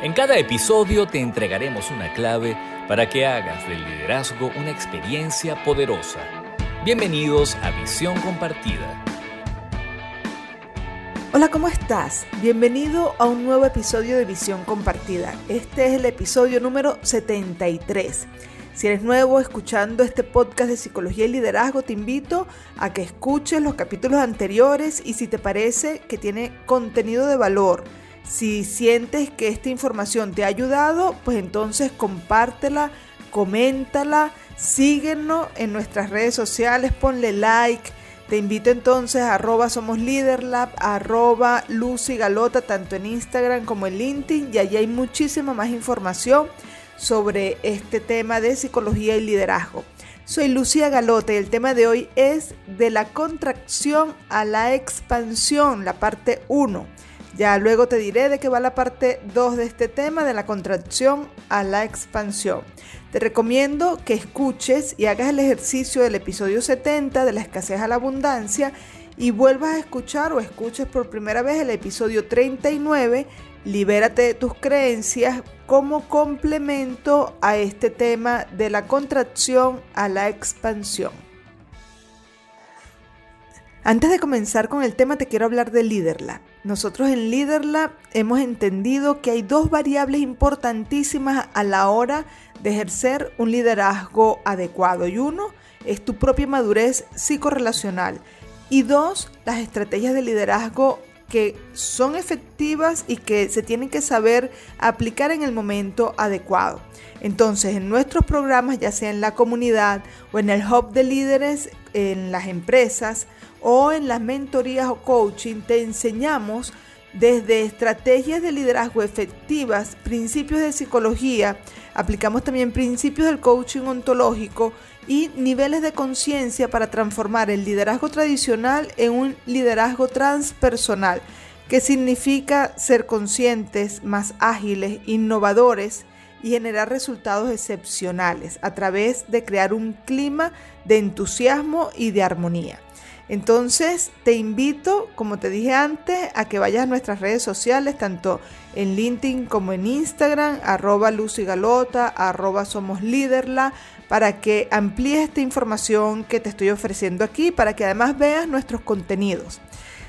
En cada episodio te entregaremos una clave para que hagas del liderazgo una experiencia poderosa. Bienvenidos a Visión Compartida. Hola, ¿cómo estás? Bienvenido a un nuevo episodio de Visión Compartida. Este es el episodio número 73. Si eres nuevo escuchando este podcast de psicología y liderazgo, te invito a que escuches los capítulos anteriores y si te parece que tiene contenido de valor, si sientes que esta información te ha ayudado, pues entonces compártela, coméntala, síguenos en nuestras redes sociales, ponle like. Te invito entonces a arroba somos Leaderlab, arroba Lucy Galota, tanto en Instagram como en LinkedIn, y allí hay muchísima más información sobre este tema de psicología y liderazgo. Soy Lucía Galote y el tema de hoy es de la contracción a la expansión, la parte 1. Ya luego te diré de qué va la parte 2 de este tema, de la contracción a la expansión. Te recomiendo que escuches y hagas el ejercicio del episodio 70 de la escasez a la abundancia y vuelvas a escuchar o escuches por primera vez el episodio 39, Libérate de tus creencias como complemento a este tema de la contracción a la expansión. Antes de comenzar con el tema te quiero hablar de LeaderLab. Nosotros en LeaderLab hemos entendido que hay dos variables importantísimas a la hora de ejercer un liderazgo adecuado y uno es tu propia madurez psicorrelacional y dos, las estrategias de liderazgo que son efectivas y que se tienen que saber aplicar en el momento adecuado. Entonces, en nuestros programas, ya sea en la comunidad o en el hub de líderes, en las empresas o en las mentorías o coaching, te enseñamos desde estrategias de liderazgo efectivas, principios de psicología, aplicamos también principios del coaching ontológico y niveles de conciencia para transformar el liderazgo tradicional en un liderazgo transpersonal, que significa ser conscientes, más ágiles, innovadores y generar resultados excepcionales a través de crear un clima de entusiasmo y de armonía. Entonces te invito, como te dije antes, a que vayas a nuestras redes sociales, tanto en LinkedIn como en Instagram, arroba Lucy Galota, arroba Somos para que amplíes esta información que te estoy ofreciendo aquí, para que además veas nuestros contenidos.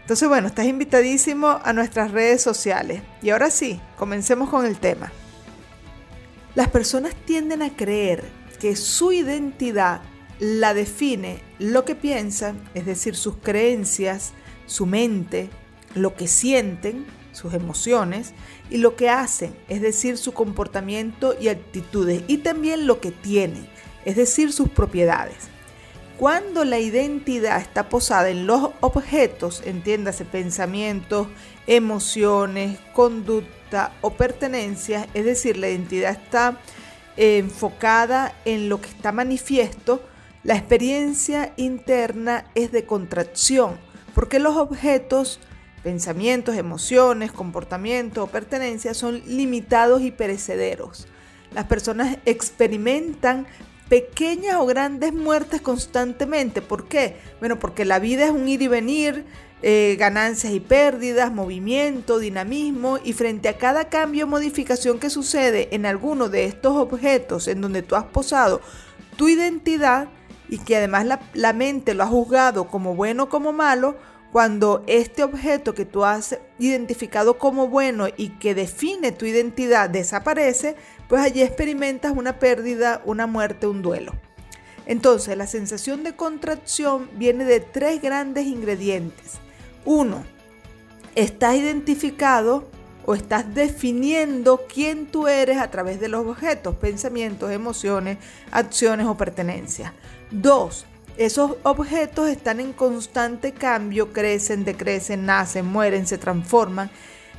Entonces, bueno, estás invitadísimo a nuestras redes sociales. Y ahora sí, comencemos con el tema. Las personas tienden a creer que su identidad la define lo que piensan, es decir, sus creencias, su mente, lo que sienten, sus emociones, y lo que hacen, es decir, su comportamiento y actitudes, y también lo que tienen, es decir, sus propiedades. Cuando la identidad está posada en los objetos, entiéndase pensamientos, emociones, conducta o pertenencias, es decir, la identidad está enfocada en lo que está manifiesto, la experiencia interna es de contracción, porque los objetos, pensamientos, emociones, comportamientos o pertenencias son limitados y perecederos. Las personas experimentan pequeñas o grandes muertes constantemente. ¿Por qué? Bueno, porque la vida es un ir y venir, eh, ganancias y pérdidas, movimiento, dinamismo, y frente a cada cambio o modificación que sucede en alguno de estos objetos en donde tú has posado tu identidad, y que además la, mente lo ha juzgado como bueno o como malo, cuando este objeto que tú has identificado como bueno y que define tu identidad desaparece, pues allí experimentas una pérdida, una muerte, un duelo. Entonces, la sensación de contracción viene de tres grandes ingredientes. Uno, estás identificado o estás definiendo quién tú eres a través de los objetos, pensamientos, emociones, acciones o pertenencias. Dos, esos objetos están en constante cambio, crecen, decrecen, nacen, mueren, se transforman.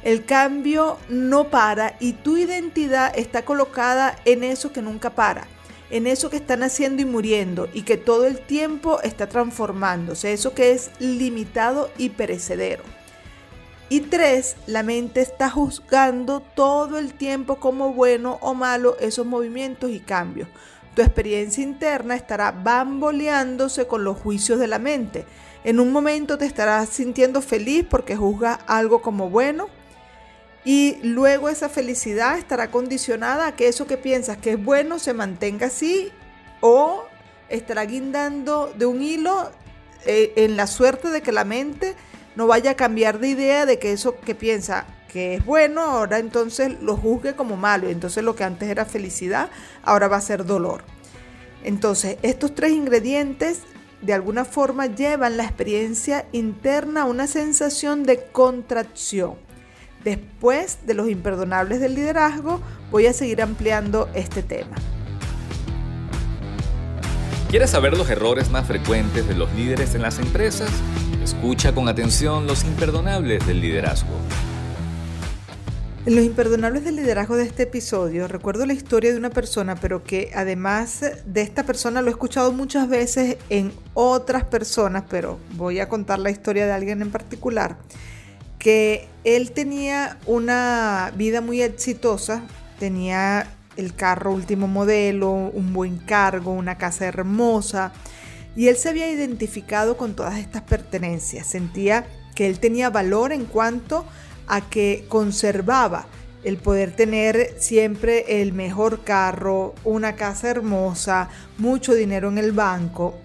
El cambio no para y tu identidad está colocada en eso que nunca para, en eso que está naciendo y muriendo y que todo el tiempo está transformándose, eso que es limitado y perecedero. Y tres, la mente está juzgando todo el tiempo como bueno o malo esos movimientos y cambios. Tu experiencia interna estará bamboleándose con los juicios de la mente. En un momento te estarás sintiendo feliz porque juzgas algo como bueno Y luego esa felicidad estará condicionada a que eso que piensas que es bueno se mantenga así o estará guindando de un hilo eh, en la suerte de que la mente no vaya a cambiar de idea de que eso que piensa que es bueno, ahora entonces lo juzgue como malo. Entonces lo que antes era felicidad, ahora va a ser dolor. Entonces, estos tres ingredientes de alguna forma llevan la experiencia interna a una sensación de contracción. Después de los imperdonables del liderazgo, voy a seguir ampliando este tema. ¿Quieres saber los errores más frecuentes de los líderes en las empresas? Escucha con atención los imperdonables del liderazgo. En los imperdonables del liderazgo de este episodio, recuerdo la historia de una persona, pero que además de esta persona lo he escuchado muchas veces en otras personas, pero voy a contar la historia de alguien en particular, que él tenía una vida muy exitosa, tenía el carro último modelo, un buen cargo, una casa hermosa, y él se había identificado con todas estas pertenencias, sentía que él tenía valor en cuanto a que conservaba el poder tener siempre el mejor carro, una casa hermosa, mucho dinero en el banco.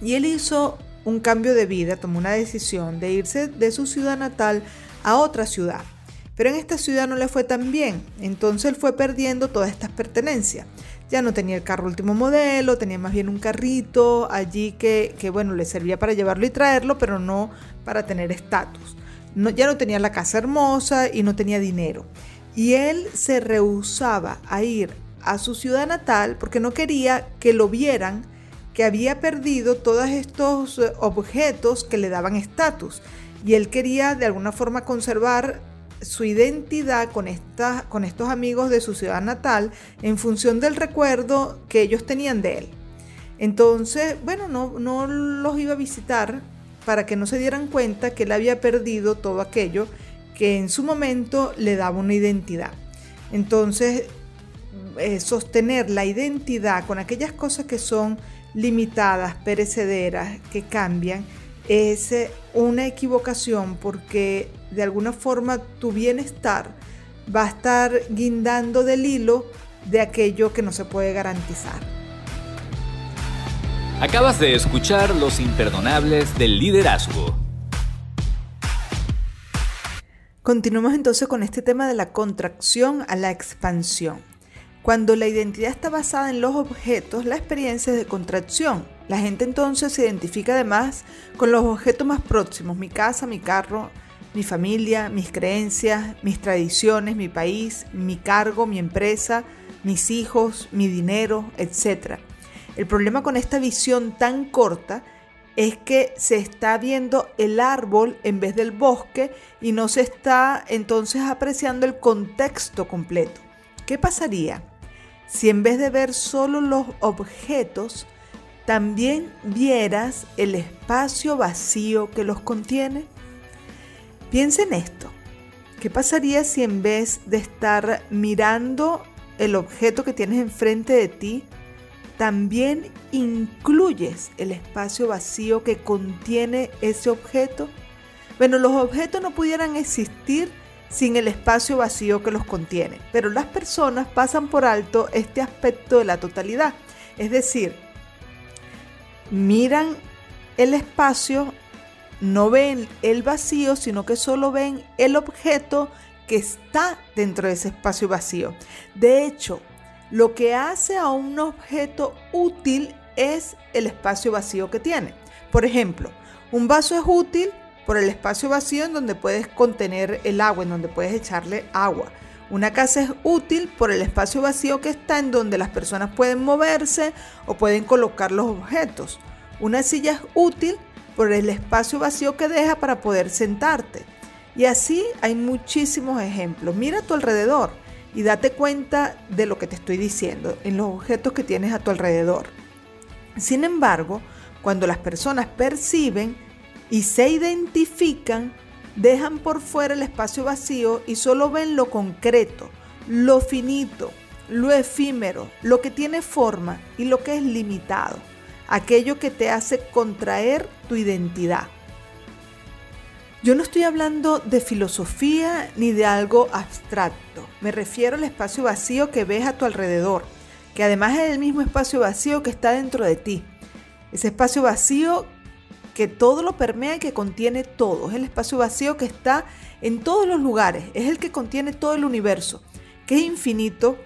Y él hizo un cambio de vida, tomó una decisión de irse de su ciudad natal a otra ciudad. Pero en esta ciudad no le fue tan bien, entonces él fue perdiendo todas estas pertenencias. Ya no tenía el carro último modelo, tenía más bien un carrito allí que, que bueno, le servía para llevarlo y traerlo, pero no para tener estatus ya no tenía la casa hermosa y no tenía dinero. Y él se rehusaba a ir a su ciudad natal porque no quería que lo vieran que había perdido todos estos eh, objetos que le daban estatus. Y él quería de alguna forma conservar su identidad con, con estos amigos de su ciudad natal en función del recuerdo que ellos tenían de él. Entonces, bueno, no, no los iba a visitar para que no se dieran cuenta que él había perdido todo aquello que en su momento le daba una identidad. Entonces, eh, sostener la identidad con aquellas cosas que son limitadas, perecederas, que cambian, es eh, una equivocación porque de alguna forma tu bienestar va a estar guindando del hilo de aquello que no se puede garantizar. Acabas de escuchar Los Imperdonables del Liderazgo. Continuamos entonces con este tema de la contracción a la expansión. Cuando la identidad está basada en los objetos, la experiencia es de contracción. La gente entonces se identifica además con los objetos más próximos, mi casa, mi carro, mi familia, mis creencias, mis tradiciones, mi país, mi cargo, mi empresa, mis hijos, mi dinero, etc. El problema con esta visión tan corta es que se está viendo el árbol en vez del bosque y no se está entonces apreciando el contexto completo. ¿Qué pasaría si en vez de ver solo los objetos, también vieras el espacio vacío que los contiene? Piensa en esto. ¿Qué pasaría si en vez de estar mirando el objeto que tienes enfrente de ti, también incluyes el espacio vacío que contiene ese objeto? Bueno, los objetos no pudieran existir sin el espacio vacío que los contiene, pero las personas pasan por alto este aspecto de la totalidad. Es decir, miran el espacio, no ven el vacío, sino que solo ven el objeto que está dentro de ese espacio vacío. De hecho, lo que hace a un objeto útil es el espacio vacío que tiene. Por ejemplo, un vaso es útil por el espacio vacío en donde puedes contener el agua, en donde puedes echarle agua. Una casa es útil por el espacio vacío que está en donde las personas pueden moverse o pueden colocar los objetos. Una silla es útil por el espacio vacío que deja para poder sentarte. Y así hay muchísimos ejemplos. Mira a tu alrededor y date cuenta de lo que te estoy diciendo en los objetos que tienes a tu alrededor. Sin embargo, cuando las personas perciben y se identifican, dejan por fuera el espacio vacío y solo ven lo concreto, lo finito, lo efímero, lo que tiene forma y lo que es limitado, aquello que te hace contraer tu identidad. Yo no estoy hablando de filosofía ni de algo abstracto. Me refiero al espacio vacío que ves a tu alrededor, que además es el mismo espacio vacío que está dentro de ti. Ese espacio vacío que todo lo permea y que contiene todo. Es el espacio vacío que está en todos los lugares. Es el que contiene todo el universo, que es infinito,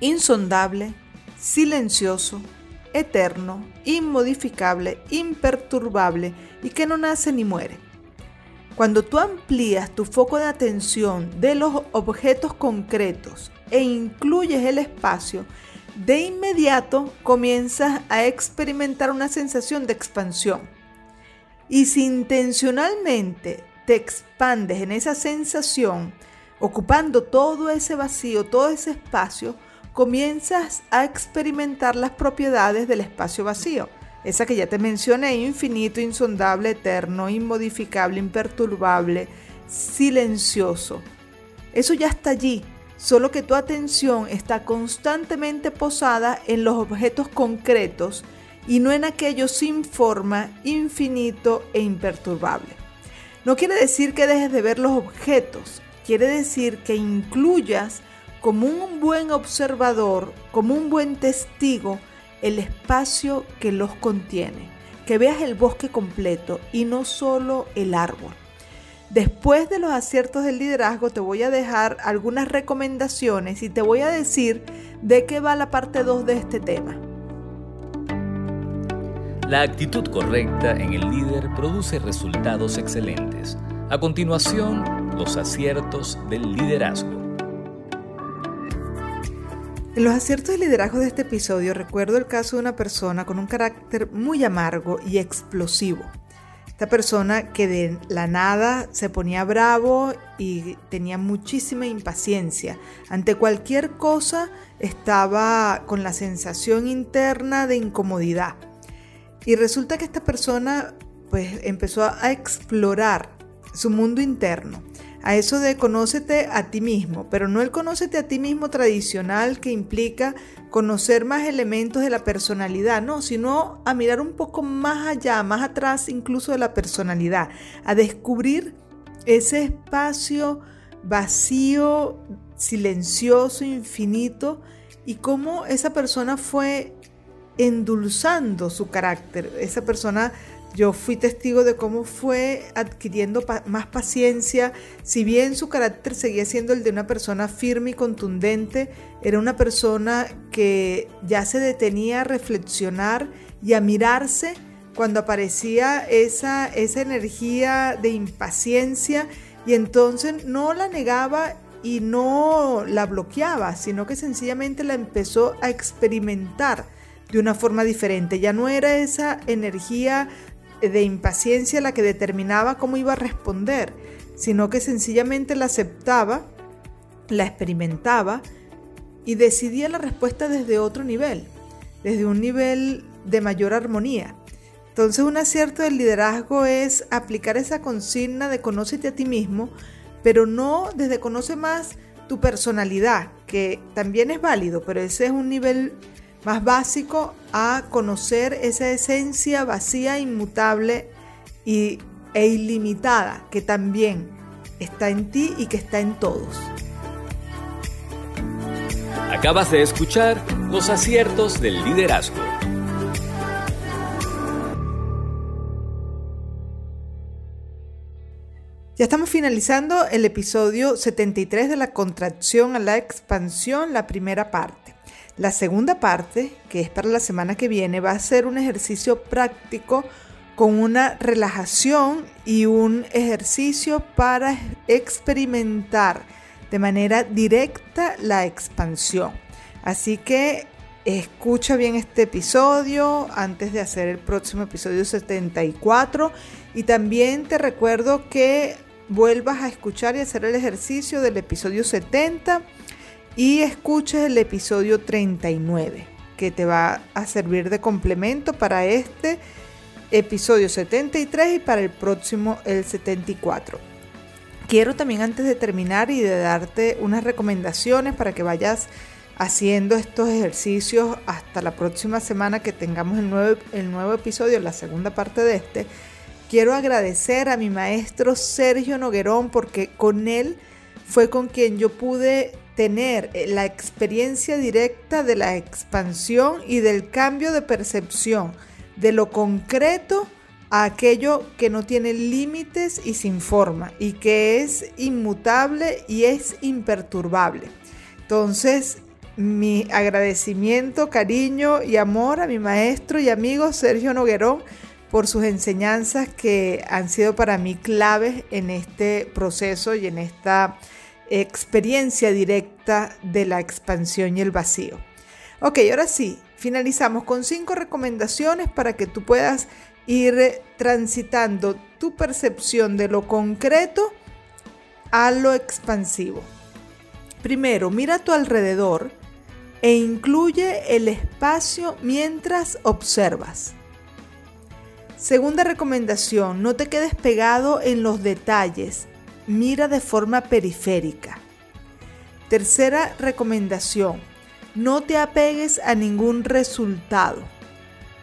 insondable, silencioso, eterno, inmodificable, imperturbable y que no nace ni muere. Cuando tú amplías tu foco de atención de los objetos concretos e incluyes el espacio, de inmediato comienzas a experimentar una sensación de expansión. Y si intencionalmente te expandes en esa sensación, ocupando todo ese vacío, todo ese espacio, comienzas a experimentar las propiedades del espacio vacío. Esa que ya te mencioné, infinito, insondable, eterno, inmodificable, imperturbable, silencioso. Eso ya está allí, solo que tu atención está constantemente posada en los objetos concretos y no en aquello sin forma, infinito e imperturbable. No quiere decir que dejes de ver los objetos, quiere decir que incluyas como un buen observador, como un buen testigo, el espacio que los contiene, que veas el bosque completo y no solo el árbol. Después de los aciertos del liderazgo te voy a dejar algunas recomendaciones y te voy a decir de qué va la parte 2 de este tema. La actitud correcta en el líder produce resultados excelentes. A continuación, los aciertos del liderazgo. En los aciertos de liderazgo de este episodio recuerdo el caso de una persona con un carácter muy amargo y explosivo. Esta persona que de la nada se ponía bravo y tenía muchísima impaciencia. Ante cualquier cosa estaba con la sensación interna de incomodidad. Y resulta que esta persona pues empezó a explorar su mundo interno a eso de conócete a ti mismo, pero no el conócete a ti mismo tradicional que implica conocer más elementos de la personalidad, no, sino a mirar un poco más allá, más atrás incluso de la personalidad, a descubrir ese espacio vacío, silencioso, infinito, y cómo esa persona fue endulzando su carácter, esa persona yo fui testigo de cómo fue adquiriendo más paciencia, si bien su carácter seguía siendo el de una persona firme y contundente, era una persona que ya se detenía a reflexionar y a mirarse cuando aparecía esa, esa energía de impaciencia y entonces no la negaba y no la bloqueaba, sino que sencillamente la empezó a experimentar de una forma diferente. Ya no era esa energía de impaciencia la que determinaba cómo iba a responder, sino que sencillamente la aceptaba, la experimentaba y decidía la respuesta desde otro nivel, desde un nivel de mayor armonía. Entonces un acierto del liderazgo es aplicar esa consigna de conócete a ti mismo, pero no desde conoce más tu personalidad, que también es válido, pero ese es un nivel más básico a conocer esa esencia vacía, inmutable y, e ilimitada que también está en ti y que está en todos. Acabas de escuchar los aciertos del liderazgo. Ya estamos finalizando el episodio 73 de la contracción a la expansión, la primera parte. La segunda parte, que es para la semana que viene, va a ser un ejercicio práctico con una relajación y un ejercicio para experimentar de manera directa la expansión. Así que escucha bien este episodio antes de hacer el próximo episodio 74 y también te recuerdo que vuelvas a escuchar y hacer el ejercicio del episodio 70 y escuches el episodio 39 que te va a servir de complemento para este episodio 73 y para el próximo el 74. Quiero también antes de terminar y de darte unas recomendaciones para que vayas haciendo estos ejercicios hasta la próxima semana que tengamos el nuevo, el nuevo episodio, la segunda parte de este, Quiero agradecer a mi maestro Sergio Noguerón porque con él fue con quien yo pude tener eh, la experiencia directa de la expansión y del cambio de percepción de lo concreto a aquello que no tiene límites y sin forma y que es inmutable y es imperturbable. Entonces, mi agradecimiento, cariño y amor a mi maestro y amigo Sergio Noguerón por sus enseñanzas que han sido para mí claves en este proceso y en esta experiencia directa de la expansión y el vacío. Ok, ahora sí, finalizamos con cinco recomendaciones para que tú puedas ir transitando tu percepción de lo concreto a lo expansivo. Primero, mira a tu alrededor e incluye el espacio mientras observas. Segunda recomendación, no te quedes pegado en los detalles, mira de forma periférica. Tercera recomendación, no te apegues a ningún resultado,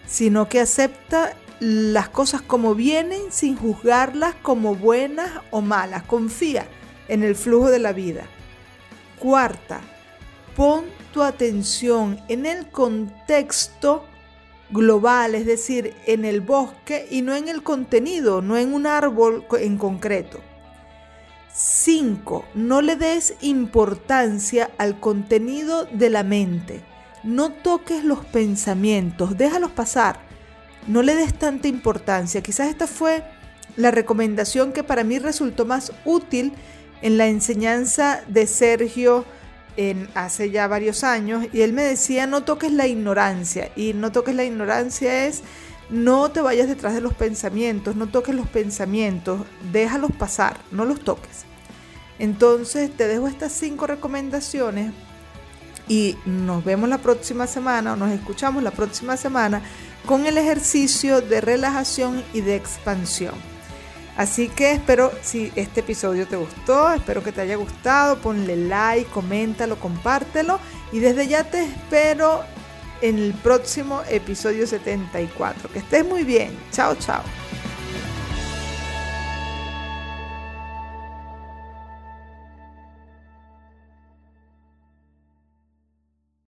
sino que acepta las cosas como vienen sin juzgarlas como buenas o malas. Confía en el flujo de la vida. Cuarta, pon tu atención en el contexto global, es decir, en el bosque y no en el contenido, no en un árbol en concreto. 5. No le des importancia al contenido de la mente. No toques los pensamientos, déjalos pasar. No le des tanta importancia. Quizás esta fue la recomendación que para mí resultó más útil en la enseñanza de Sergio en hace ya varios años y él me decía no toques la ignorancia y no toques la ignorancia es no te vayas detrás de los pensamientos, no toques los pensamientos, déjalos pasar, no los toques. Entonces te dejo estas cinco recomendaciones y nos vemos la próxima semana o nos escuchamos la próxima semana con el ejercicio de relajación y de expansión. Así que espero si este episodio te gustó, espero que te haya gustado, ponle like, coméntalo, compártelo y desde ya te espero en el próximo episodio 74. Que estés muy bien. Chao, chao.